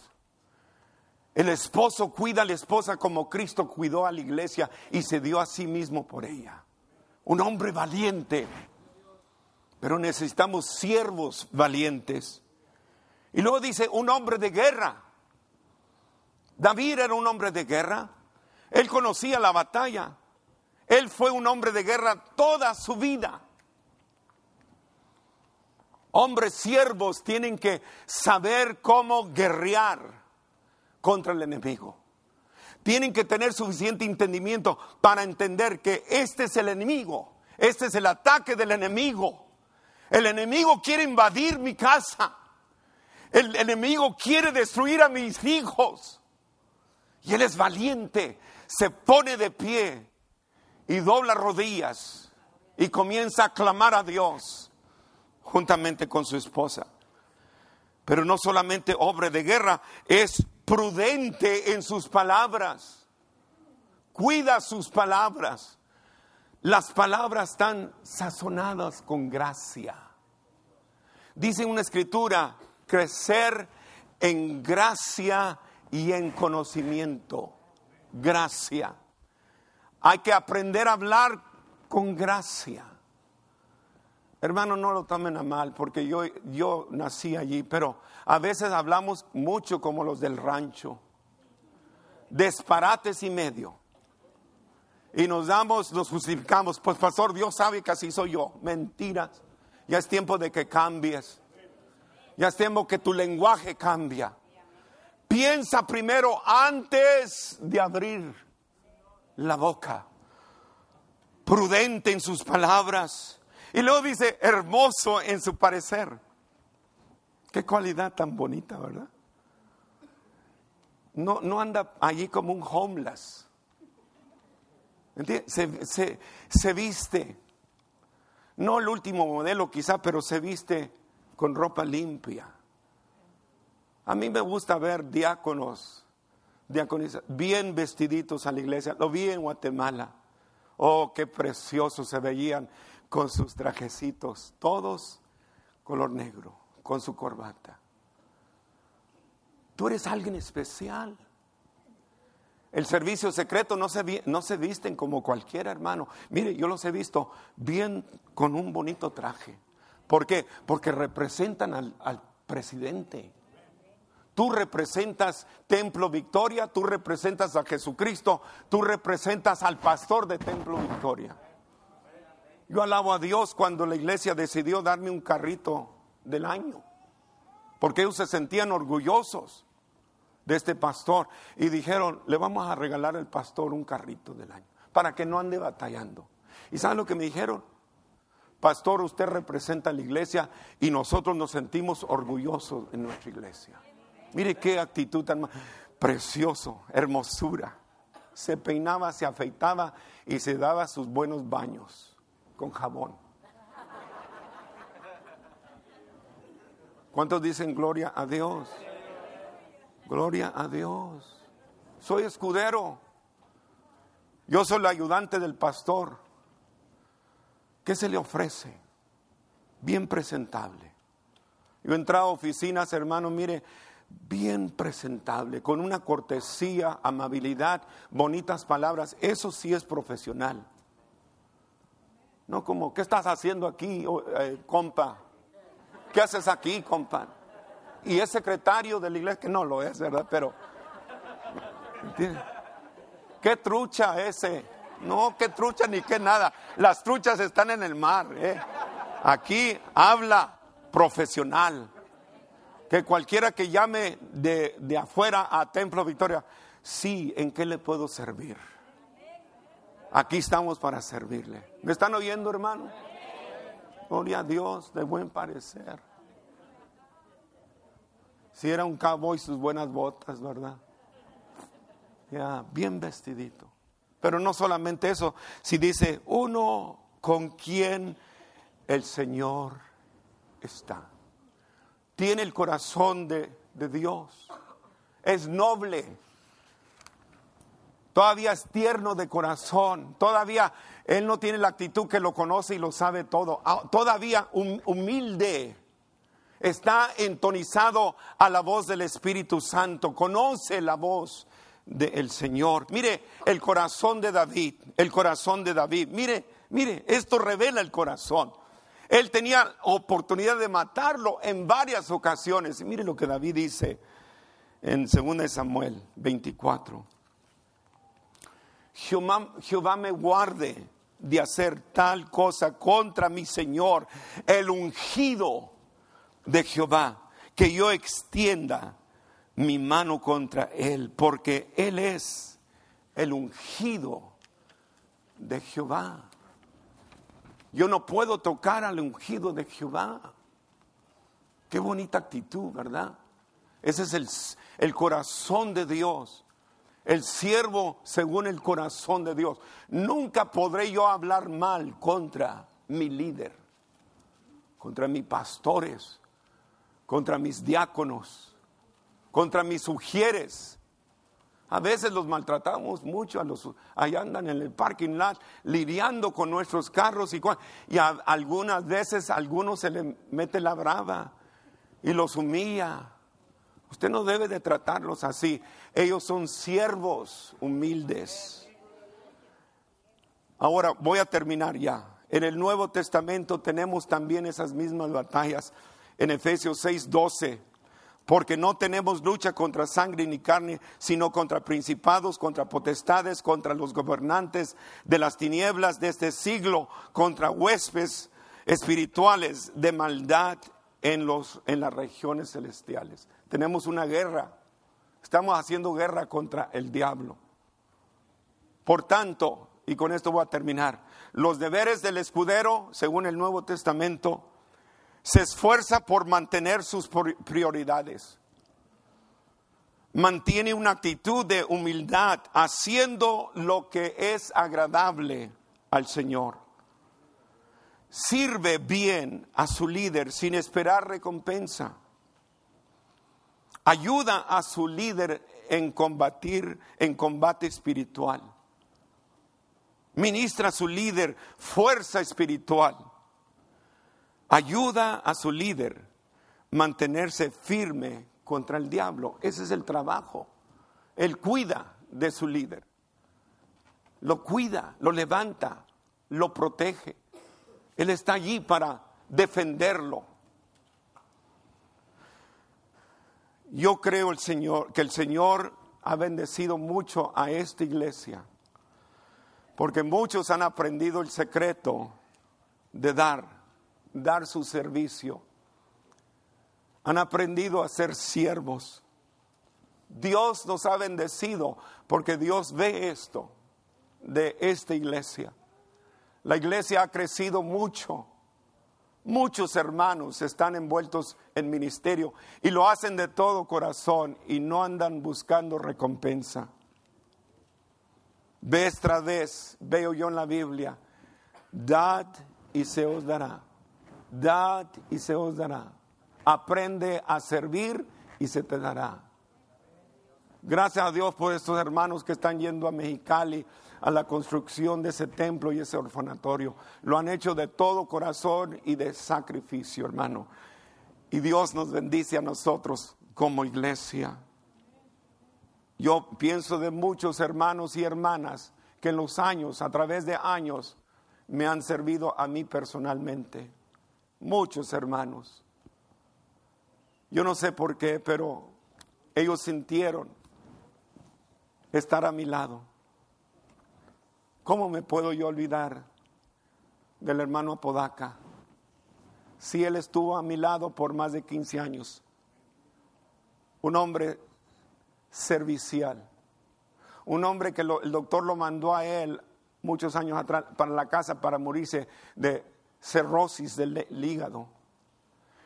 El esposo cuida a la esposa como Cristo cuidó a la iglesia y se dio a sí mismo por ella. Un hombre valiente. Pero necesitamos siervos valientes. Y luego dice, un hombre de guerra. David era un hombre de guerra. Él conocía la batalla. Él fue un hombre de guerra toda su vida. Hombres siervos tienen que saber cómo guerrear contra el enemigo. Tienen que tener suficiente entendimiento para entender que este es el enemigo, este es el ataque del enemigo. El enemigo quiere invadir mi casa. El enemigo quiere destruir a mis hijos. Y él es valiente, se pone de pie y dobla rodillas y comienza a clamar a Dios juntamente con su esposa. Pero no solamente hombre de guerra, es prudente en sus palabras. Cuida sus palabras. Las palabras están sazonadas con gracia. Dice una escritura, crecer en gracia y en conocimiento. Gracia. Hay que aprender a hablar con gracia. Hermano, no lo tomen a mal, porque yo, yo nací allí, pero a veces hablamos mucho como los del rancho. Disparates y medio. Y nos damos, nos justificamos. Pues pastor, Dios sabe que así soy yo. Mentiras. Ya es tiempo de que cambies. Ya es tiempo que tu lenguaje cambia. Piensa primero antes de abrir la boca. Prudente en sus palabras y luego dice, hermoso en su parecer. Qué cualidad tan bonita, ¿verdad? No, no anda allí como un homeless. Se, se, viste, no el último modelo quizá, pero se viste con ropa limpia. A mí me gusta ver diáconos, diáconos bien vestiditos a la iglesia. Lo vi en Guatemala. Oh, qué preciosos se veían con sus trajecitos, todos color negro, con su corbata. Tú eres alguien especial. El servicio secreto no se, no se visten como cualquier hermano. Mire, yo los he visto bien con un bonito traje. ¿Por qué? Porque representan al, al presidente. Tú representas Templo Victoria, tú representas a Jesucristo, tú representas al pastor de Templo Victoria. Yo alabo a Dios cuando la iglesia decidió darme un carrito del año, porque ellos se sentían orgullosos de este pastor y dijeron, le vamos a regalar al pastor un carrito del año, para que no ande batallando. ¿Y saben lo que me dijeron? Pastor, usted representa a la iglesia y nosotros nos sentimos orgullosos en nuestra iglesia. Mire qué actitud tan precioso, hermosura. Se peinaba, se afeitaba y se daba sus buenos baños con jabón. ¿Cuántos dicen gloria a Dios? Gloria a Dios. Soy escudero. Yo soy el ayudante del pastor. ¿Qué se le ofrece? Bien presentable. Yo he entrado a oficinas, hermano, mire, bien presentable, con una cortesía, amabilidad, bonitas palabras. Eso sí es profesional. No como, ¿qué estás haciendo aquí, eh, compa? ¿Qué haces aquí, compa? Y es secretario de la iglesia, que no lo es, ¿verdad? Pero, ¿qué trucha ese? No, qué trucha ni qué nada. Las truchas están en el mar. ¿eh? Aquí habla profesional. Que cualquiera que llame de, de afuera a Templo Victoria, sí, ¿en qué le puedo servir? Aquí estamos para servirle. ¿Me están oyendo, hermano? Gloria a Dios, de buen parecer. Si era un cowboy, sus buenas botas, ¿verdad? Ya, bien vestidito. Pero no solamente eso, si dice uno con quien el Señor está. Tiene el corazón de, de Dios. Es noble Todavía es tierno de corazón. Todavía Él no tiene la actitud que lo conoce y lo sabe todo. Ah, todavía humilde. Está entonizado a la voz del Espíritu Santo. Conoce la voz del Señor. Mire el corazón de David. El corazón de David. Mire, mire, esto revela el corazón. Él tenía oportunidad de matarlo en varias ocasiones. Mire lo que David dice en 2 Samuel 24. Jehová, me guarde de hacer tal cosa contra mi Señor, el ungido de Jehová, que yo extienda mi mano contra él, porque él es el ungido de Jehová. Yo no puedo tocar al ungido de Jehová. Qué bonita actitud, ¿verdad? Ese es el, el corazón de Dios el siervo según el corazón de Dios. Nunca podré yo hablar mal contra mi líder, contra mis pastores, contra mis diáconos, contra mis sugieres. A veces los maltratamos mucho, a los, ahí andan en el parking lot lidiando con nuestros carros y, y algunas veces a algunos se le mete la brava y los humilla. Usted no debe de tratarlos así. Ellos son siervos humildes. Ahora voy a terminar ya. En el Nuevo Testamento tenemos también esas mismas batallas. En Efesios 6:12, porque no tenemos lucha contra sangre ni carne, sino contra principados, contra potestades, contra los gobernantes de las tinieblas de este siglo, contra huéspedes espirituales de maldad en, los, en las regiones celestiales. Tenemos una guerra. Estamos haciendo guerra contra el diablo. Por tanto, y con esto voy a terminar, los deberes del escudero, según el Nuevo Testamento, se esfuerza por mantener sus prioridades. Mantiene una actitud de humildad, haciendo lo que es agradable al Señor. Sirve bien a su líder sin esperar recompensa ayuda a su líder en combatir, en combate espiritual. Ministra a su líder fuerza espiritual. Ayuda a su líder mantenerse firme contra el diablo. Ese es el trabajo. Él cuida de su líder. Lo cuida, lo levanta, lo protege. Él está allí para defenderlo. Yo creo el Señor, que el Señor ha bendecido mucho a esta iglesia, porque muchos han aprendido el secreto de dar, dar su servicio. Han aprendido a ser siervos. Dios nos ha bendecido porque Dios ve esto de esta iglesia. La iglesia ha crecido mucho Muchos hermanos están envueltos en ministerio y lo hacen de todo corazón y no andan buscando recompensa. Vez vez veo yo en la Biblia, dad y se os dará, dad y se os dará. Aprende a servir y se te dará. Gracias a Dios por estos hermanos que están yendo a Mexicali a la construcción de ese templo y ese orfanatorio. Lo han hecho de todo corazón y de sacrificio, hermano. Y Dios nos bendice a nosotros como iglesia. Yo pienso de muchos hermanos y hermanas que en los años, a través de años, me han servido a mí personalmente. Muchos hermanos. Yo no sé por qué, pero ellos sintieron estar a mi lado. ¿Cómo me puedo yo olvidar del hermano Apodaca? Si él estuvo a mi lado por más de 15 años. Un hombre servicial. Un hombre que el doctor lo mandó a él muchos años atrás para la casa para morirse de cirrosis del hígado.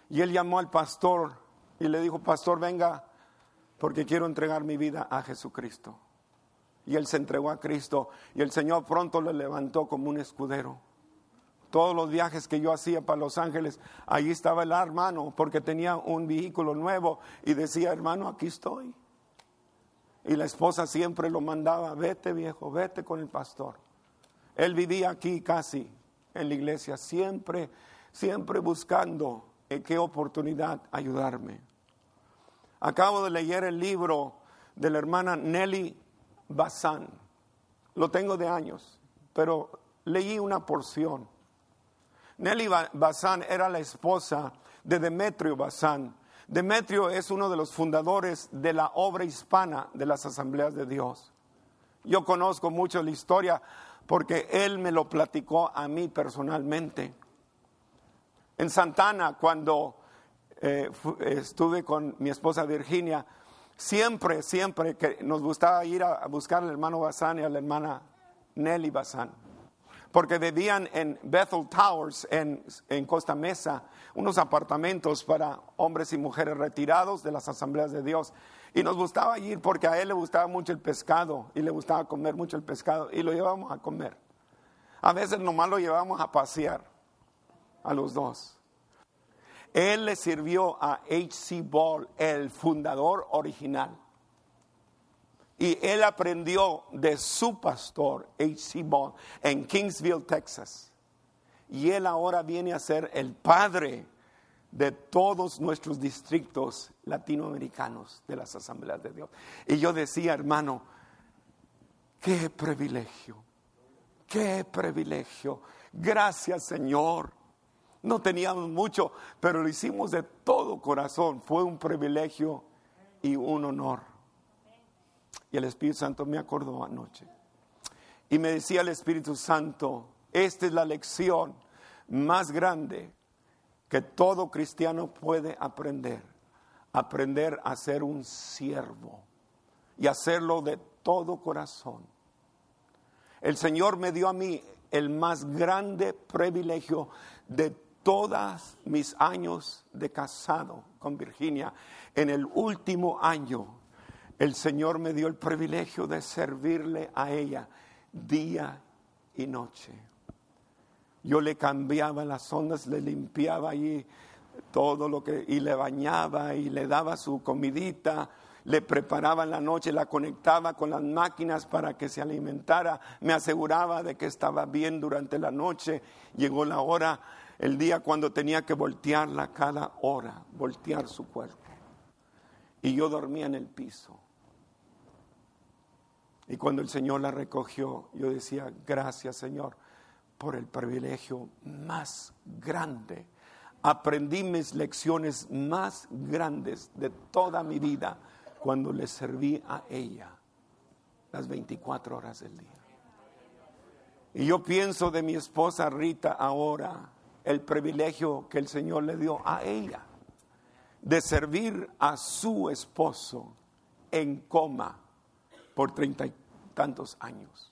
Y él llamó al pastor y le dijo, pastor, venga, porque quiero entregar mi vida a Jesucristo. Y él se entregó a Cristo y el Señor pronto lo levantó como un escudero. Todos los viajes que yo hacía para Los Ángeles, allí estaba el hermano, porque tenía un vehículo nuevo y decía, hermano, aquí estoy. Y la esposa siempre lo mandaba, vete viejo, vete con el pastor. Él vivía aquí casi en la iglesia, siempre, siempre buscando en qué oportunidad ayudarme. Acabo de leer el libro de la hermana Nelly Bazán. Lo tengo de años, pero leí una porción. Nelly Bazán era la esposa de Demetrio Bazán. Demetrio es uno de los fundadores de la obra hispana de las asambleas de Dios. Yo conozco mucho la historia porque él me lo platicó a mí personalmente. En Santana, cuando eh, estuve con mi esposa Virginia, siempre, siempre que nos gustaba ir a, buscar al hermano Bazán y a la hermana Nelly Bazán, porque vivían en Bethel Towers, en, en Costa Mesa, unos apartamentos para hombres y mujeres retirados de las asambleas de Dios. Y nos gustaba ir porque a él le gustaba mucho el pescado y le gustaba comer mucho el pescado y lo llevábamos a comer. A veces nomás lo llevábamos a pasear a los dos. Él le sirvió a H.C. Ball, el fundador original. Y él aprendió de su pastor, H.C. Ball, en Kingsville, Texas. Y él ahora viene a ser el padre de todos nuestros distritos latinoamericanos de las asambleas de Dios. Y yo decía, hermano, qué privilegio, qué privilegio. Gracias, Señor no teníamos mucho, pero lo hicimos de todo corazón. Fue un privilegio y un honor. Y el Espíritu Santo me acordó anoche. Y me decía el Espíritu Santo, esta es la lección más grande que todo cristiano puede aprender. Aprender a ser un siervo y hacerlo de todo corazón. El Señor me dio a mí el más grande privilegio de todos mis años de casado con Virginia, en el último año, el Señor me dio el privilegio de servirle a ella día y noche. Yo le cambiaba las ondas, le limpiaba allí todo lo que, y le bañaba y le daba su comidita, le preparaba en la noche, la conectaba con las máquinas para que se alimentara, me aseguraba de que estaba bien durante la noche. Llegó la hora el día cuando tenía que voltearla cada hora, voltear su cuerpo. Y yo dormía en el piso. Y cuando el Señor la recogió, yo decía, gracias Señor por el privilegio más grande. Aprendí mis lecciones más grandes de toda mi vida cuando le serví a ella las 24 horas del día. Y yo pienso de mi esposa Rita ahora el privilegio que el Señor le dio a ella de servir a su esposo en coma por treinta y tantos años.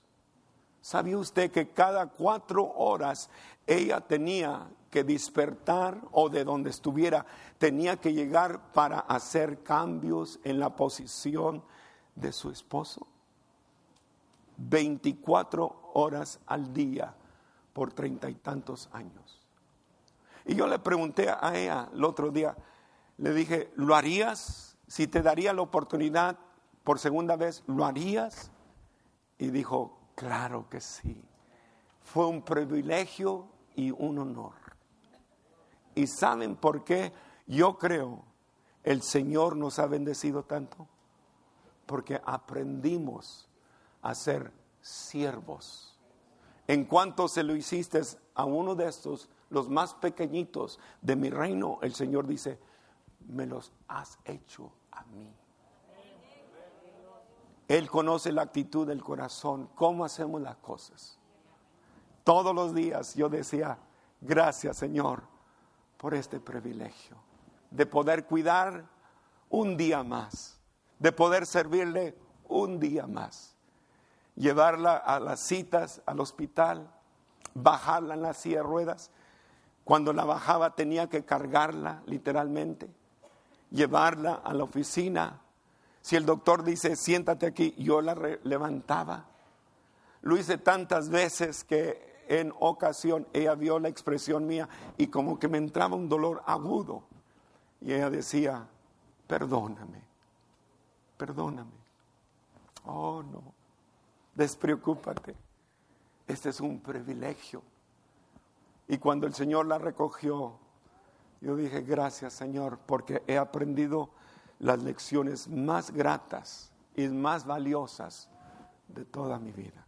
¿Sabía usted que cada cuatro horas ella tenía que despertar o de donde estuviera tenía que llegar para hacer cambios en la posición de su esposo? 24 horas al día por treinta y tantos años. Y yo le pregunté a ella el otro día, Le dije, ¿lo harías? Si te daría la oportunidad por segunda vez, ¿lo harías? Y dijo, claro que sí. Fue un privilegio y un honor. ¿Y saben por qué yo creo el Señor nos ha bendecido tanto? Porque aprendimos a ser siervos. En cuanto se lo hiciste a uno de estos, los más pequeñitos de mi reino, el Señor dice, me los has hecho a mí. Él conoce la actitud del corazón, cómo hacemos las cosas. Todos los días yo decía, gracias Señor por este privilegio de poder cuidar un día más, de poder servirle un día más, llevarla a las citas, al hospital, bajarla en la silla de ruedas. Cuando la bajaba tenía que cargarla literalmente, llevarla a la oficina. Si el doctor dice, siéntate aquí, yo la levantaba. Lo hice tantas veces que en ocasión ella vio la expresión mía y como que me entraba un dolor agudo. Y ella decía, perdóname, perdóname. Oh, no, despreocúpate. Este es un privilegio. Y cuando el Señor la recogió, yo dije, gracias Señor, porque he aprendido las lecciones más gratas y más valiosas de toda mi vida.